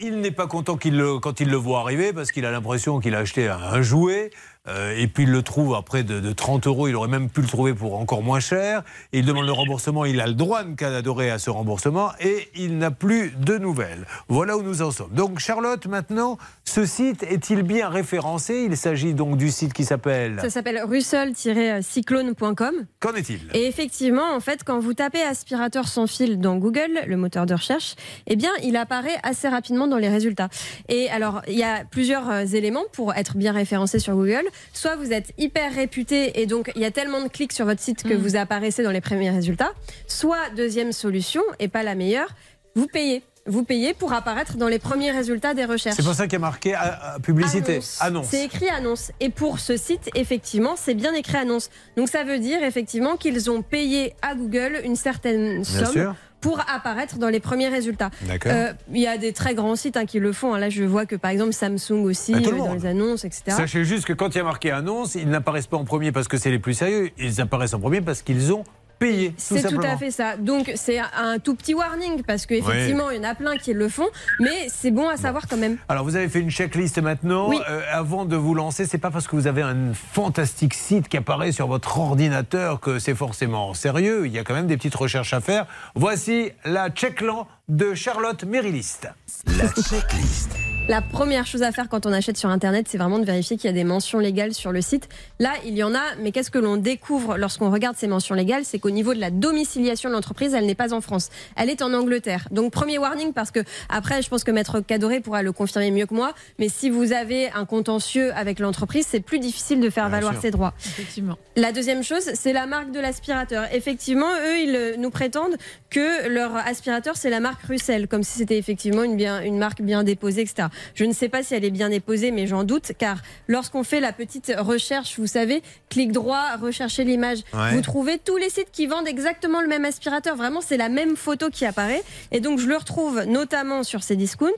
Il n'est pas content quand il le voit arriver parce qu'il a l'impression qu'il a acheté un jouet. Euh, et puis il le trouve à près de, de 30 euros. Il aurait même pu le trouver pour encore moins cher. Et il demande le remboursement. Il a le droit de canadorer à ce remboursement. Et il n'a plus de nouvelles. Voilà où nous en sommes. Donc Charlotte, maintenant, ce site est-il bien référencé? Il s'agit donc du site qui s'appelle. Ça s'appelle russell-cyclone.com. Qu'en est-il? Et effectivement, en fait, quand vous tapez aspirateur sans fil dans Google, le moteur de recherche, eh bien, il apparaît assez rapidement dans les résultats. Et alors, il y a plusieurs euh, éléments pour être bien référencé sur Google. Soit vous êtes hyper réputé et donc il y a tellement de clics sur votre site que vous apparaissez dans les premiers résultats. Soit, deuxième solution, et pas la meilleure, vous payez. Vous payez pour apparaître dans les premiers résultats des recherches. C'est pour ça qu'il y a marqué euh, euh, publicité. Annonce. C'est écrit annonce. Et pour ce site, effectivement, c'est bien écrit annonce. Donc ça veut dire effectivement qu'ils ont payé à Google une certaine Bien somme sûr. Pour apparaître dans les premiers résultats. Euh, Il y a des très grands sites hein, qui le font. Là, je vois que par exemple Samsung aussi, le euh, dans les annonces, etc. Sachez juste que quand il y a marqué annonce, ils n'apparaissent pas en premier parce que c'est les plus sérieux, ils apparaissent en premier parce qu'ils ont payé. C'est tout, à fait ça. Donc c'est un tout petit warning parce qu'effectivement, il y en a plein qui le font, mais c'est bon à savoir quand même. Alors vous avez fait une checklist maintenant. Oui. Euh, avant de vous lancer, c'est pas parce que vous avez un fantastique site qui apparaît sur votre ordinateur que c'est forcément sérieux. Il y a quand même des petites recherches à faire. Voici la checklan de Charlotte Mériliste. La checklist. La première chose à faire quand on achète sur Internet, c'est vraiment de vérifier qu'il y a des mentions légales sur le site. Là, il y en a, mais qu'est-ce que l'on découvre lorsqu'on regarde ces mentions légales? C'est qu'au niveau de la domiciliation de l'entreprise, elle n'est pas en France. Elle est en Angleterre. Donc, premier warning, parce que après, je pense que Maître Cadoré pourra le confirmer mieux que moi, mais si vous avez un contentieux avec l'entreprise, c'est plus difficile de faire valoir sûr. ses droits. Effectivement. La deuxième chose, c'est la marque de l'aspirateur. Effectivement, eux, ils euh, nous prétendent que leur aspirateur, c'est la marque Russell, comme si c'était effectivement une, bien, une marque bien déposée, etc. Je ne sais pas si elle est bien déposée, mais j'en doute, car lorsqu'on fait la petite recherche, vous savez, clic droit, rechercher l'image, Ouais. vous trouvez tous les sites qui vendent exactement le même aspirateur. Vraiment, c'est la même photo qui apparaît. Et donc, je le retrouve notamment sur ces discounts.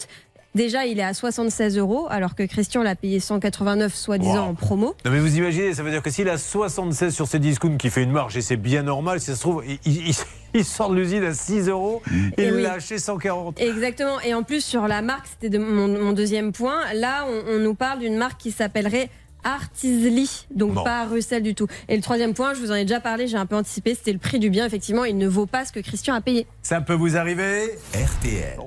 Déjà, il est à 76 euros, alors que Christian l'a payé 189, soi-disant Wow. en promo. Non mais vous imaginez, ça veut dire que s'il a 76 sur ses discounts qui fait une marge, et c'est bien normal, si ça se trouve, il, il- il sort de l'usine à 6 euros, Et il oui. l'a acheté 140. Exactement. Et en plus, sur la marque, c'était de mon, mon deuxième point. Là, on, on nous parle d'une marque qui s'appellerait Artisli, donc Bon. pas Russell du tout. Et le troisième point, je vous en ai déjà parlé, j'ai un peu anticipé, c'était le prix du bien. Effectivement, il ne vaut pas ce que Christian a payé. Ça peut vous arriver RTL.